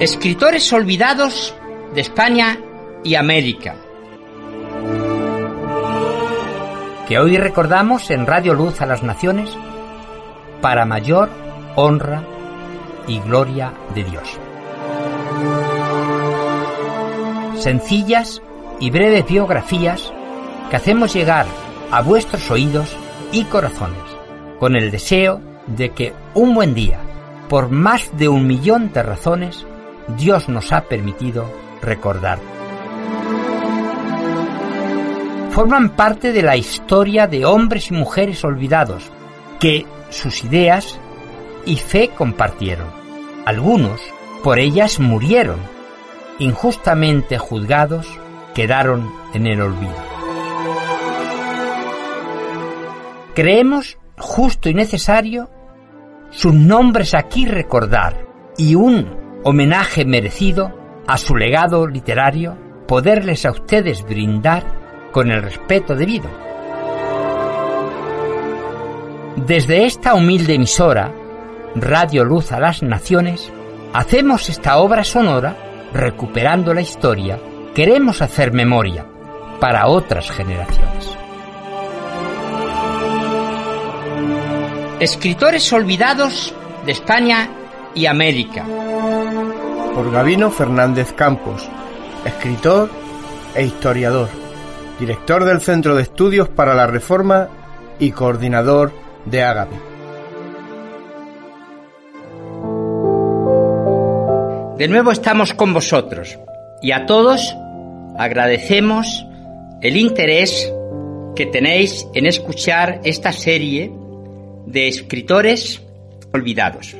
Escritores olvidados de España y América. Que hoy recordamos en Radio Luz a las Naciones para mayor honra y gloria de Dios. Sencillas y breves biografías que hacemos llegar a vuestros oídos y corazones con el deseo de que un buen día, por más de un millón de razones, Dios nos ha permitido recordar. Forman parte de la historia de hombres y mujeres olvidados que sus ideas y fe compartieron. Algunos por ellas murieron, injustamente juzgados, quedaron en el olvido. Creemos justo y necesario sus nombres aquí recordar y un homenaje merecido a su legado literario poderles a ustedes brindar con el respeto debido. Desde esta humilde emisora, Radio Luz a las Naciones, hacemos esta obra sonora recuperando la historia, queremos hacer memoria para otras generaciones. Escritores olvidados de España y América. Por Gabino Fernández Campos, escritor e historiador, director del Centro de Estudios para la Reforma y coordinador de Ágape. De nuevo estamos con vosotros y a todos agradecemos el interés que tenéis en escuchar esta serie de escritores olvidados.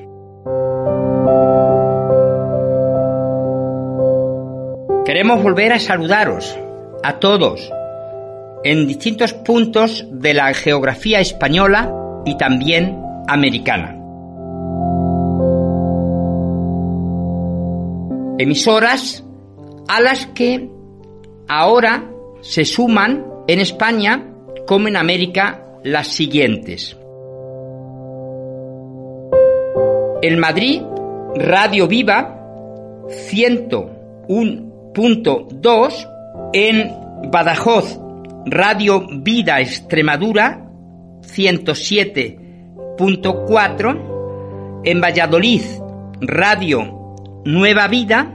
Queremos volver a saludaros a todos en distintos puntos de la geografía española y también americana. Emisoras a las que ahora se suman en España como en América las siguientes. En Madrid, Radio Viva 101.2. En Badajoz, Radio Vida Extremadura 107.4. En Valladolid, Radio Nueva Vida.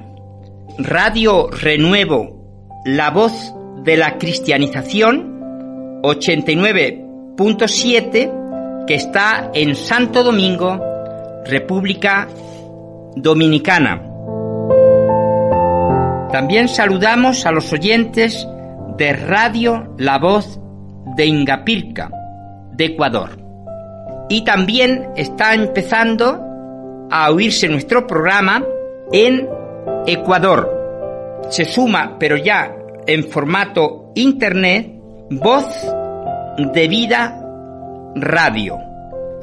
Radio Renuevo, La Voz de la Cristianización 89.7 que está en Santo Domingo República Dominicana. También saludamos a los oyentes de Radio La Voz de Ingapirca, de Ecuador. Y también está empezando a oírse nuestro programa en Ecuador. Se suma, pero ya en formato internet, Voz de Vida Radio,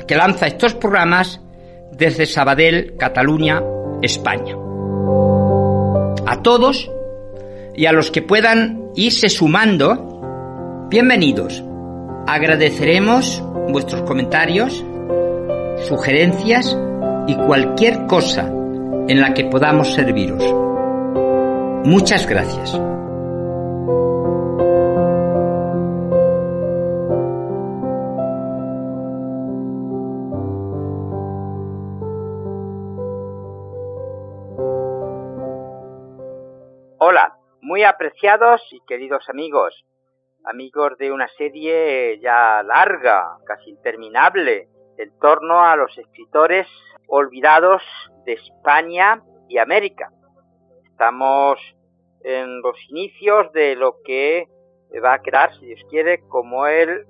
que lanza estos programas desde Sabadell, Cataluña, España. A todos y a los que puedan irse sumando, bienvenidos. Agradeceremos vuestros comentarios, sugerencias y cualquier cosa en la que podamos serviros. Muchas gracias. Muy apreciados y queridos amigos, amigos de una serie ya larga, casi interminable, en torno a los escritores olvidados de España y América. Estamos en los inicios de lo que va a quedar, si Dios quiere, como el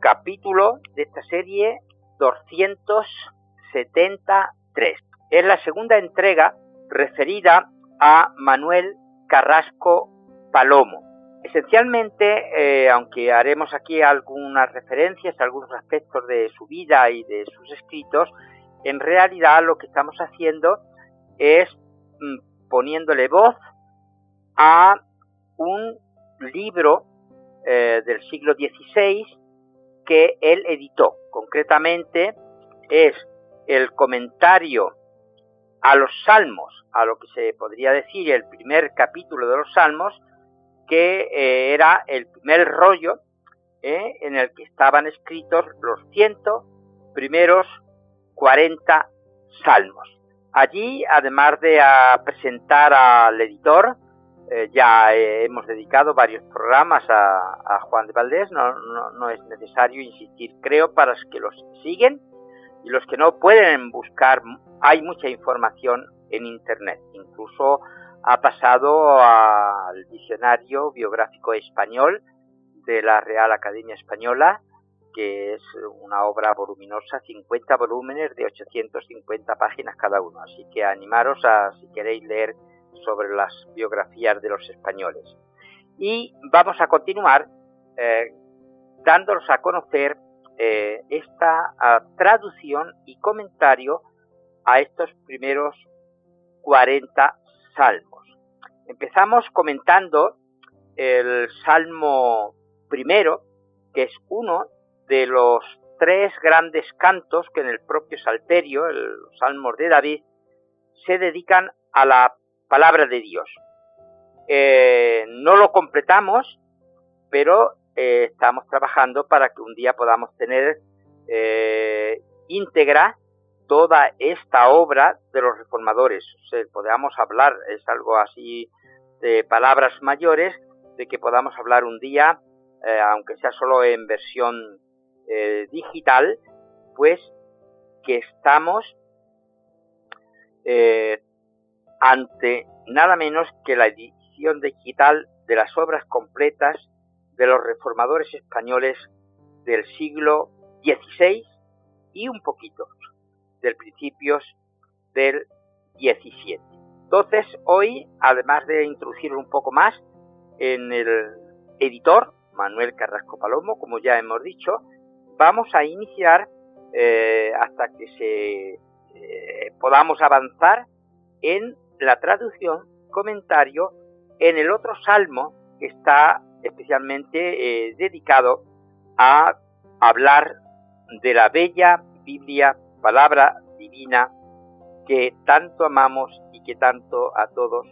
capítulo de esta serie 273. Es la segunda entrega referida a Manuel Carrasco Palomo. Esencialmente, eh, aunque haremos aquí algunas referencias a algunos aspectos de su vida y de sus escritos, en realidad lo que estamos haciendo es mm, poniéndole voz a un libro eh, del siglo XVI que él editó. Concretamente es el comentario a los salmos, a lo que se podría decir el primer capítulo de los salmos, que eh, era el primer rollo eh, en el que estaban escritos los ciento primeros 40 salmos. Allí, además de presentar al editor, eh, ya hemos dedicado varios programas a, Juan de Valdés, no, no, es necesario insistir, creo, para los que los siguen y los que no pueden buscar, hay mucha información en Internet, incluso ha pasado al diccionario biográfico español de la Real Academia Española, que es una obra voluminosa, 50 volúmenes de 850 páginas cada uno. Así que animaros a, si queréis leer sobre las biografías de los españoles. Y vamos a continuar eh, dándolos a conocer eh, esta traducción y comentario a estos primeros 40 salmos. Empezamos comentando el salmo primero, que es uno de los tres grandes cantos que en el propio Salterio, los salmos de David, se dedican a la palabra de Dios. Eh, no lo completamos, pero eh, estamos trabajando para que un día podamos tener eh, íntegra toda esta obra de los reformadores. O podamos hablar, es algo así de palabras mayores, de que podamos hablar un día, aunque sea solo en versión digital, pues que estamos ante nada menos que la edición digital de las obras completas de los reformadores españoles del siglo XVI y un poquito del principios del XVII. Entonces, hoy, además de introducir un poco más en el editor, Manuel Carrasco Palomo, como ya hemos dicho, vamos a iniciar eh, hasta que se eh, podamos avanzar en la traducción, comentario en el otro salmo que está especialmente eh, dedicado a hablar de la bella Biblia, palabra divina, que tanto amamos y que tanto a todos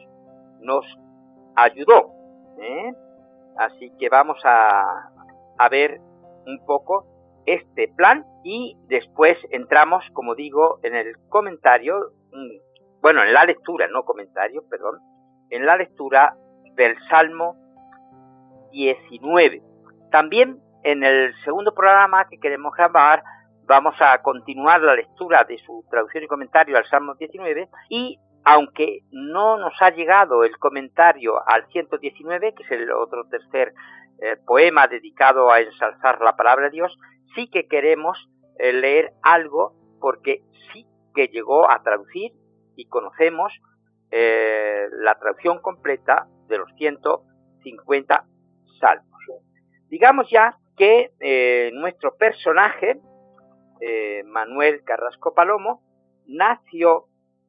nos ayudó. ¿eh? Así que vamos a, a ver un poco este plan y después entramos, como digo, en el comentario bueno, en la lectura, no comentario, perdón, en la lectura del Salmo 19. También en el segundo programa que queremos grabar vamos a continuar la lectura de su traducción y comentario al Salmo 19 y aunque no nos ha llegado el comentario al 119, que es el otro tercer eh, poema dedicado a ensalzar la palabra de Dios, sí que queremos eh, leer algo porque sí que llegó a traducir y conocemos eh, la traducción completa de los 150 Digamos ya que eh, nuestro personaje, eh, Manuel Carrasco Palomo, nació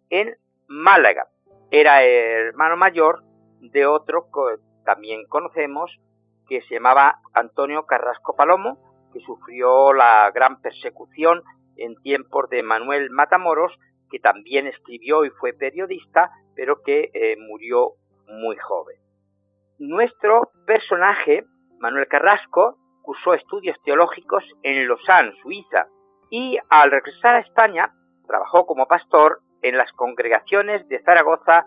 en Málaga. Era el hermano mayor de otro que también conocemos, que se llamaba Antonio Carrasco Palomo, que sufrió la gran persecución en tiempos de Manuel Matamoros que también escribió y fue periodista, pero que eh, murió muy joven. Nuestro personaje, Manuel Carrasco, cursó estudios teológicos en Lausanne, Suiza, y al regresar a España trabajó como pastor en las congregaciones de Zaragoza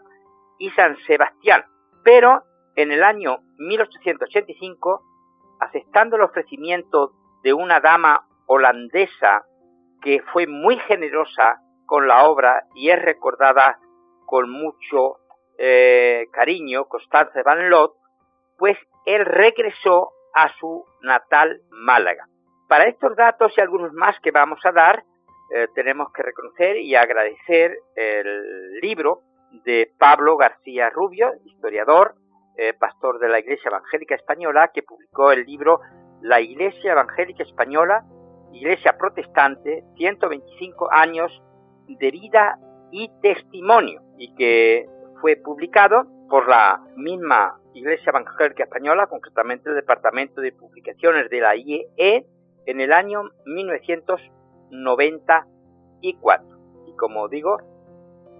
y San Sebastián. Pero en el año 1885, aceptando el ofrecimiento de una dama holandesa que fue muy generosa con la obra y es recordada con mucho eh, cariño, Constance Van Lot, pues él regresó a su natal Málaga. Para estos datos y algunos más que vamos a dar, eh, tenemos que reconocer y agradecer el libro de Pablo García Rubio, historiador, eh, pastor de la Iglesia Evangélica Española, que publicó el libro La Iglesia Evangélica Española, Iglesia Protestante, 125 años de vida y testimonio y que fue publicado por la misma Iglesia Evangélica Española, concretamente el Departamento de Publicaciones de la IE, en el año 1994. Y como digo,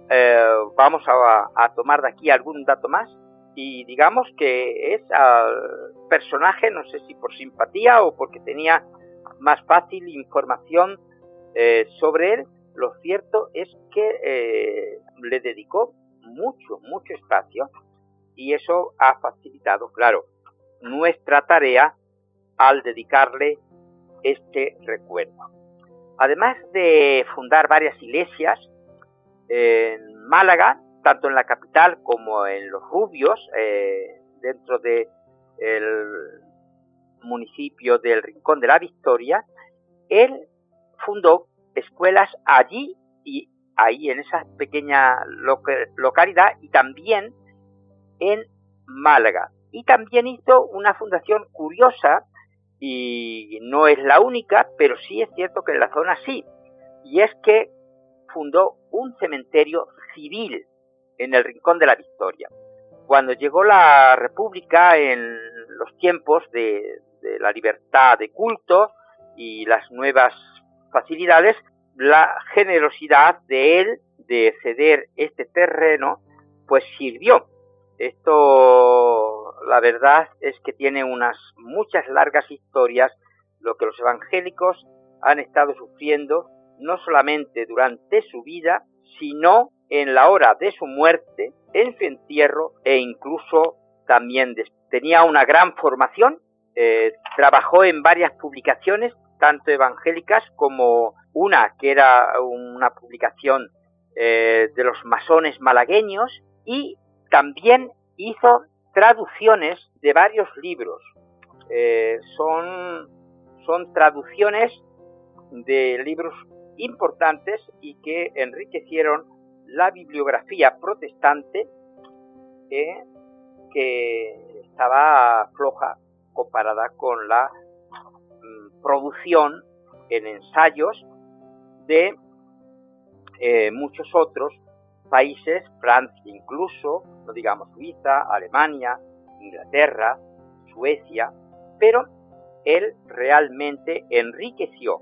eh, vamos a, tomar de aquí algún dato más y digamos que es al personaje, no sé si por simpatía o porque tenía más fácil información eh, sobre él, lo cierto es que eh, le dedicó mucho, mucho espacio y eso ha facilitado, claro, nuestra tarea al dedicarle este recuerdo. Además de fundar varias iglesias en Málaga, tanto en la capital como en Los Rubios, eh, dentro del municipio del Rincón de la Victoria, él fundó escuelas allí y ahí en esa pequeña localidad y también en Málaga. Y también hizo una fundación curiosa y no es la única, pero sí es cierto que en la zona sí. Y es que fundó un cementerio civil en el Rincón de la Victoria. Cuando llegó la República en los tiempos de, de la libertad de culto y las nuevas facilidades, la generosidad de él de ceder este terreno, pues sirvió. Esto, la verdad es que tiene unas muchas largas historias, lo que los evangélicos han estado sufriendo, no solamente durante su vida, sino en la hora de su muerte, en su entierro e incluso también tenía una gran formación, eh, trabajó en varias publicaciones, tanto evangélicas como una que era una publicación eh, de los masones malagueños y también hizo traducciones de varios libros. Eh, son, son traducciones de libros importantes y que enriquecieron la bibliografía protestante eh, que estaba floja comparada con la mm, producción en ensayos de eh, muchos otros países, Francia incluso, no digamos Suiza, Alemania, Inglaterra, Suecia, pero él realmente enriqueció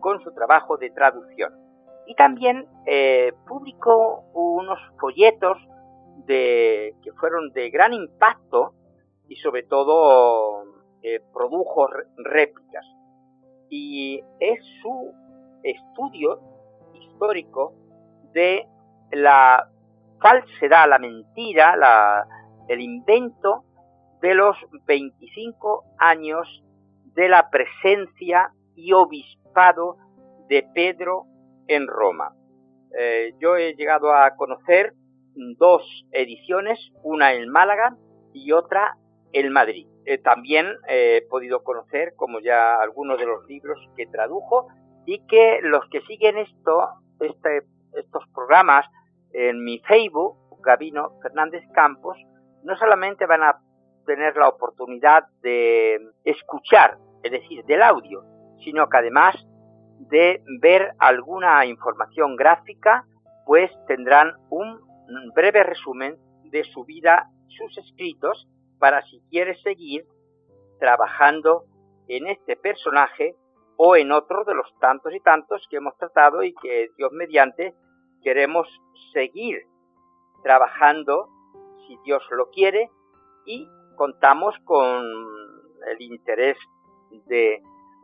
con su trabajo de traducción. Y también eh, publicó unos folletos de, que fueron de gran impacto y sobre todo eh, produjo réplicas. Y es su estudio histórico de la falsedad, la mentira, la, el invento de los 25 años de la presencia y obispado de Pedro en Roma. Eh, yo he llegado a conocer dos ediciones, una en Málaga y otra en Madrid. Eh, también he podido conocer, como ya algunos de los libros que tradujo, y que los que siguen esto, este, estos programas en mi Facebook, Gabino Fernández Campos, no solamente van a tener la oportunidad de escuchar, es decir, del audio, sino que además de ver alguna información gráfica, pues tendrán un breve resumen de su vida, sus escritos, para si quieres seguir trabajando en este personaje o en otro de los tantos y tantos que hemos tratado y que Dios mediante queremos seguir trabajando, si Dios lo quiere, y contamos con el interés de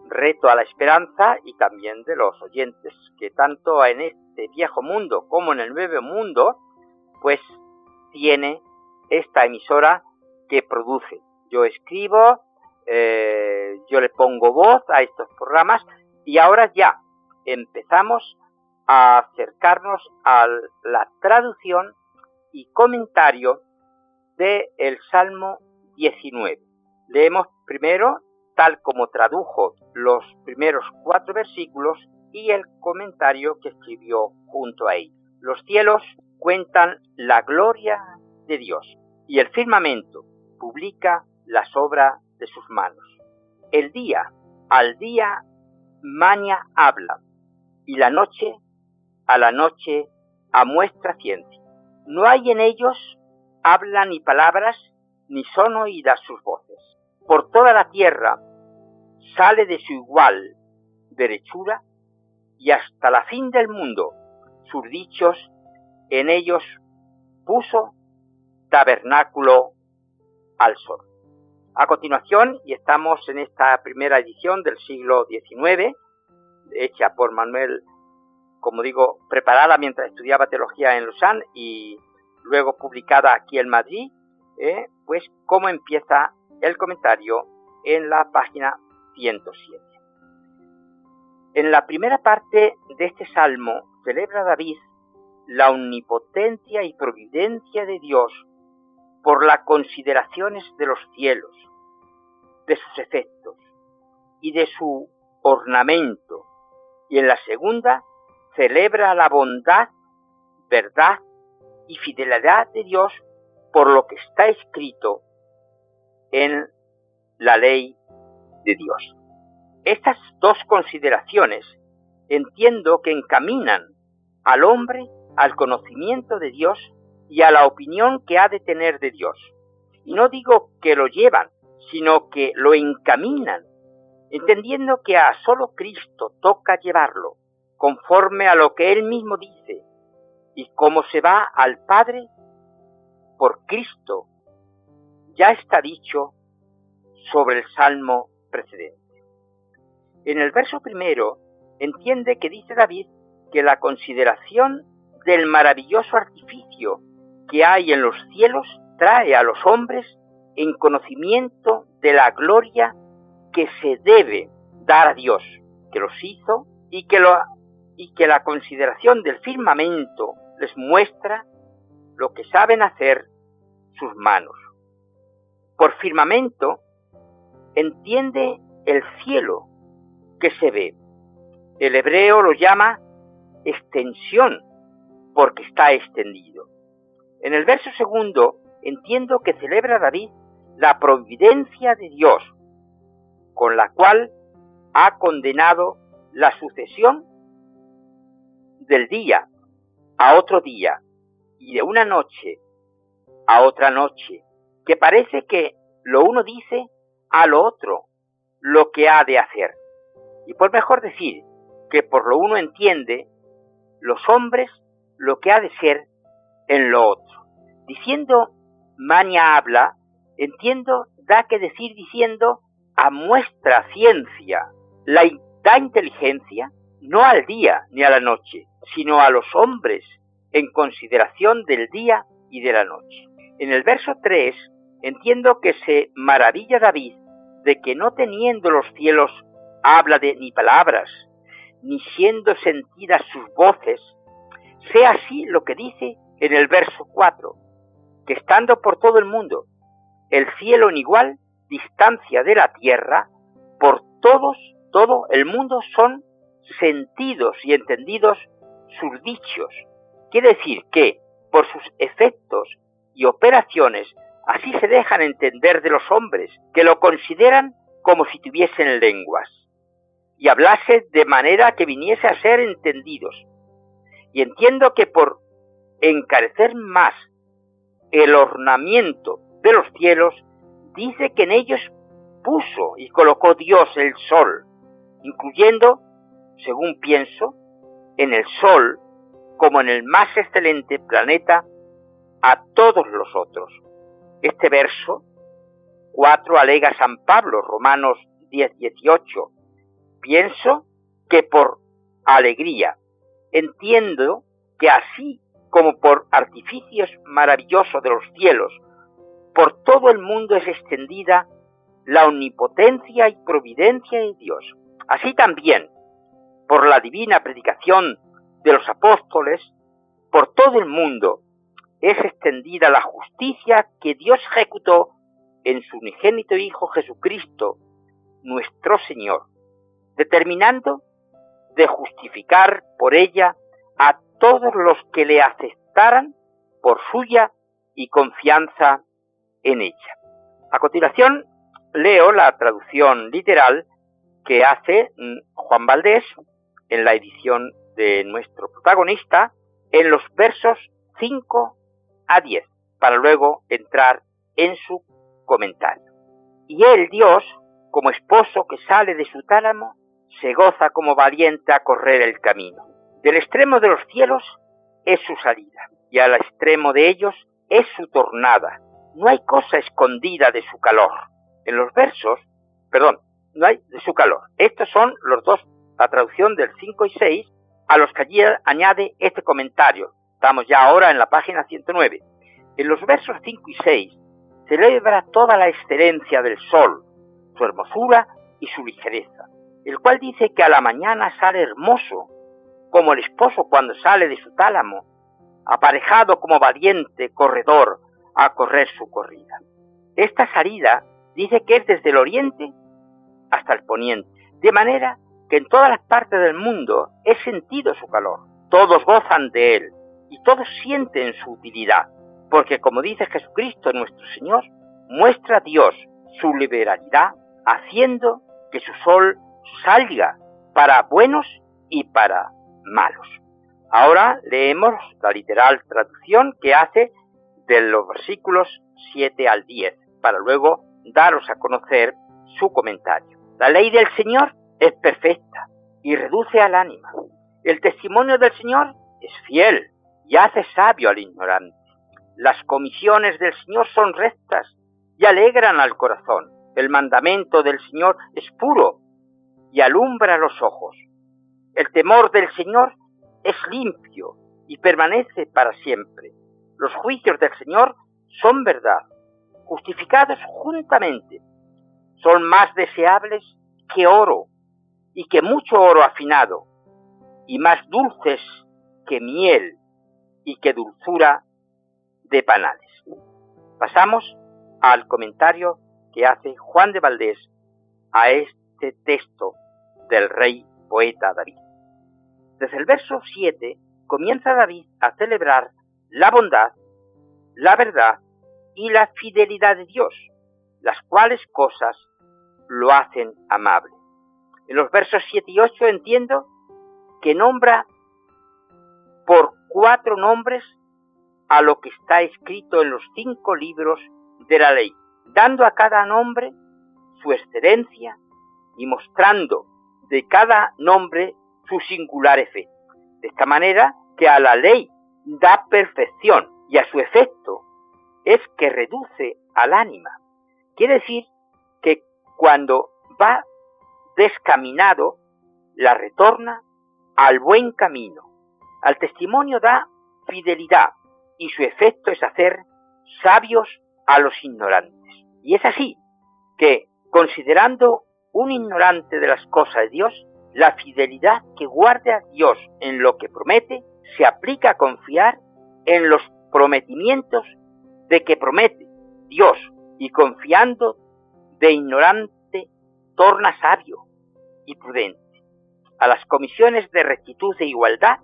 reto a la esperanza y también de los oyentes, que tanto en este viejo mundo como en el nuevo mundo, pues tiene esta emisora que produce. Yo escribo, eh, yo le pongo voz a estos programas y ahora ya empezamos a acercarnos a la traducción y comentario del el Salmo 19. Leemos primero, tal como tradujo los primeros cuatro versículos y el comentario que escribió junto a él. Los cielos cuentan la gloria de Dios y el firmamento publica las obras de sus manos. El día al día maña habla y la noche a la noche amuestra ciencia. No hay en ellos habla ni palabras, ni son oídas sus voces. Por toda la tierra sale de su igual derechura y hasta la fin del mundo sus dichos en ellos puso tabernáculo al sol. A continuación, y estamos en esta primera edición del siglo XIX, hecha por Manuel, como digo, preparada mientras estudiaba teología en Lausanne y luego publicada aquí en Madrid, ¿eh? pues cómo empieza el comentario en la página 107. En la primera parte de este salmo celebra David la omnipotencia y providencia de Dios por las consideraciones de los cielos, de sus efectos y de su ornamento, y en la segunda celebra la bondad, verdad y fidelidad de Dios por lo que está escrito en la ley de Dios. Estas dos consideraciones entiendo que encaminan al hombre al conocimiento de Dios y a la opinión que ha de tener de Dios. Y no digo que lo llevan, sino que lo encaminan, entendiendo que a solo Cristo toca llevarlo, conforme a lo que Él mismo dice, y como se va al Padre por Cristo, ya está dicho sobre el salmo precedente. En el verso primero entiende que dice David que la consideración del maravilloso artificio que hay en los cielos trae a los hombres en conocimiento de la gloria que se debe dar a Dios, que los hizo y que, la consideración del firmamento les muestra lo que saben hacer sus manos. Por firmamento entiende el cielo que se ve. El hebreo lo llama extensión porque está extendido. En el verso segundo entiendo que celebra David la providencia de Dios, con la cual ha condenado la sucesión del día a otro día y de una noche a otra noche, que parece que lo uno dice a lo otro lo que ha de hacer. Y por mejor decir que por lo uno entiende los hombres lo que ha de ser en lo otro. Diciendo Mania habla, entiendo, da que decir diciendo a muestra ciencia, la da inteligencia no al día ni a la noche, sino a los hombres en consideración del día y de la noche. En el verso 3 entiendo que se maravilla David de que no teniendo los cielos habla de ni palabras, ni siendo sentidas sus voces, sea así lo que dice en el verso 4, que estando por todo el mundo, el cielo en igual distancia de la tierra, por todos, todo el mundo son sentidos y entendidos sus dichos. Quiere decir que, por sus efectos y operaciones, así se dejan entender de los hombres, que lo consideran como si tuviesen lenguas, y hablase de manera que viniese a ser entendidos. Y entiendo que por encarecer más el ornamiento de los cielos, dice que en ellos puso y colocó Dios el sol, incluyendo, según pienso, en el sol como en el más excelente planeta a todos los otros. Este verso 4 alega San Pablo, Romanos 10, 18. Pienso que por alegría. Entiendo que así como por artificios maravillosos de los cielos, por todo el mundo es extendida la omnipotencia y providencia de Dios. Así también, por la divina predicación de los apóstoles, por todo el mundo es extendida la justicia que Dios ejecutó en su unigénito Hijo Jesucristo, nuestro Señor, determinando de justificar por ella a todos los que le aceptaran por suya y confianza en ella. A continuación, leo la traducción literal que hace mm, Juan Valdés en la edición de nuestro protagonista en los versos 5 a 10, para luego entrar en su comentario. Y él, Dios, como esposo que sale de su tálamo, se goza como valiente a correr el camino. Del extremo de los cielos es su salida, y al extremo de ellos es su tornada. No hay cosa escondida de su calor. En los versos, perdón, no hay de su calor. Estos son los dos, la traducción del 5 y 6, a los que allí añade este comentario. Estamos ya ahora en la página 109. En los versos 5 y 6 celebra toda la excelencia del sol, su hermosura y su ligereza, el cual dice que a la mañana sale hermoso, como el esposo cuando sale de su tálamo, aparejado como valiente corredor a correr su corrida. Esta salida dice que es desde el oriente hasta el poniente, de manera que en todas las partes del mundo es sentido su calor. Todos gozan de él y todos sienten su utilidad, porque como dice Jesucristo nuestro Señor, muestra a Dios su liberalidad haciendo que su sol salga para buenos y para malos. Ahora leemos la literal traducción que hace de los versículos 7 al 10, para luego daros a conocer su comentario. La ley del Señor es perfecta y reduce al ánima. El testimonio del Señor es fiel y hace sabio al ignorante. Las comisiones del Señor son rectas y alegran al corazón. El mandamiento del Señor es puro y alumbra los ojos. El temor del Señor es limpio y permanece para siempre. Los juicios del Señor son verdad, justificados juntamente. Son más deseables que oro y que mucho oro afinado, y más dulces que miel y que dulzura de panales. Pasamos al comentario que hace Juan de Valdés a este texto del rey poeta David. Desde el verso 7 comienza David a celebrar la bondad, la verdad y la fidelidad de Dios, las cuales cosas lo hacen amable. En los versos 7 y 8 entiendo que nombra por cuatro nombres a lo que está escrito en los cinco libros de la ley, dando a cada nombre su excelencia y mostrando de cada nombre su singular efecto. De esta manera que a la ley da perfección y a su efecto es que reduce al ánima. Quiere decir que cuando va descaminado, la retorna al buen camino. Al testimonio da fidelidad y su efecto es hacer sabios a los ignorantes. Y es así que, considerando un ignorante de las cosas de Dios, la fidelidad que guarda Dios en lo que promete se aplica a confiar en los prometimientos de que promete Dios y confiando de ignorante torna sabio y prudente, a las comisiones de rectitud e igualdad,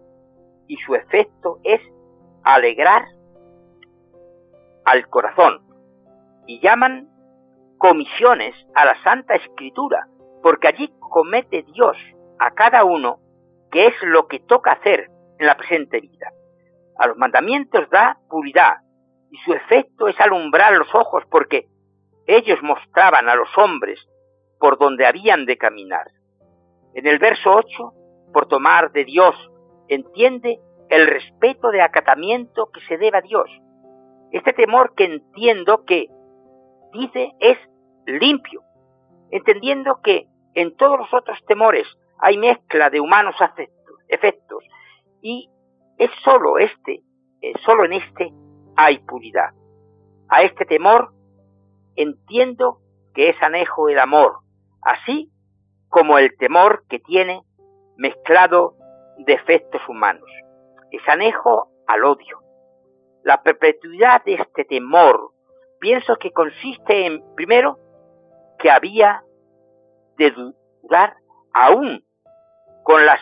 y su efecto es alegrar al corazón, y llaman comisiones a la Santa Escritura, porque allí comete Dios a cada uno que es lo que toca hacer en la presente vida. A los mandamientos da puridad, y su efecto es alumbrar los ojos, porque ellos mostraban a los hombres por donde habían de caminar. En el verso 8, por tomar de Dios, entiende el respeto de acatamiento que se debe a Dios. Este temor que entiendo que, dice, es limpio, entendiendo que en todos los otros temores hay mezcla de humanos afectos, efectos, y es solo este, eh, solo en este hay puridad. A este temor entiendo que es anejo el amor, así como el temor que tiene mezclado defectos humanos. Es anejo al odio. La perpetuidad de este temor pienso que consiste en, primero, que había de durar aún con la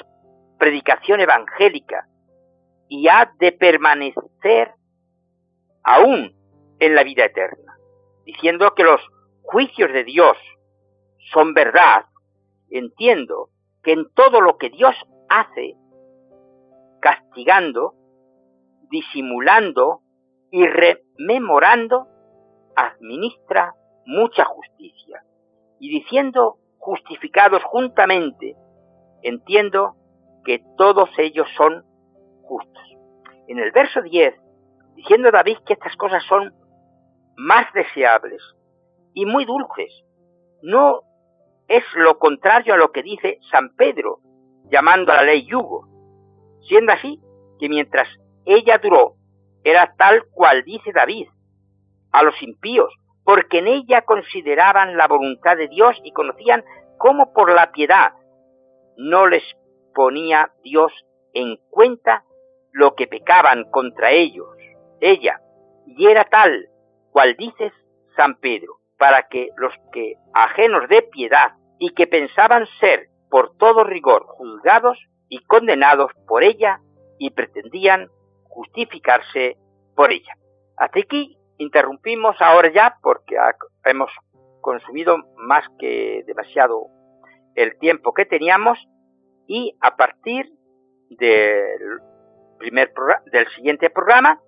predicación evangélica y ha de permanecer aún en la vida eterna, diciendo que los juicios de Dios son verdad entiendo que en todo lo que Dios hace, castigando, disimulando y rememorando, administra mucha justicia. Y diciendo justificados juntamente, entiendo que todos ellos son justos. En el verso 10 diciendo David que estas cosas son más deseables y muy dulces. No es lo contrario a lo que dice San Pedro, llamando a la ley yugo, siendo así que mientras ella duró, era tal cual dice David, a los impíos, porque en ella consideraban la voluntad de Dios y conocían cómo por la piedad no les ponía Dios en cuenta lo que pecaban contra ellos, ella, y era tal cual dices San Pedro, para que los que, ajenos de piedad y que pensaban ser por todo rigor juzgados y condenados por ella y pretendían justificarse por ella. Hasta aquí interrumpimos ahora ya porque hemos consumido más que demasiado el tiempo que teníamos y a partir del primer del siguiente programa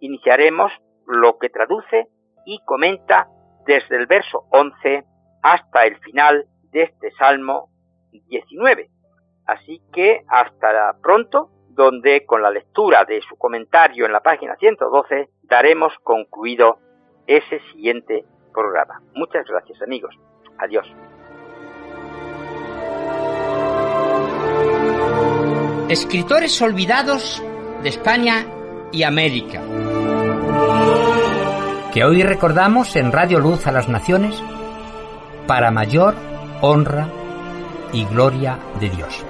iniciaremos lo que traduce y comenta desde el verso 11 hasta el final de este Salmo 19. Así que hasta pronto, donde con la lectura de su comentario en la página 112 daremos concluido ese siguiente programa. Muchas gracias amigos. Adiós. Escritores olvidados de España y América. Que hoy recordamos en Radio Luz a las Naciones para mayor honra y gloria de Dios.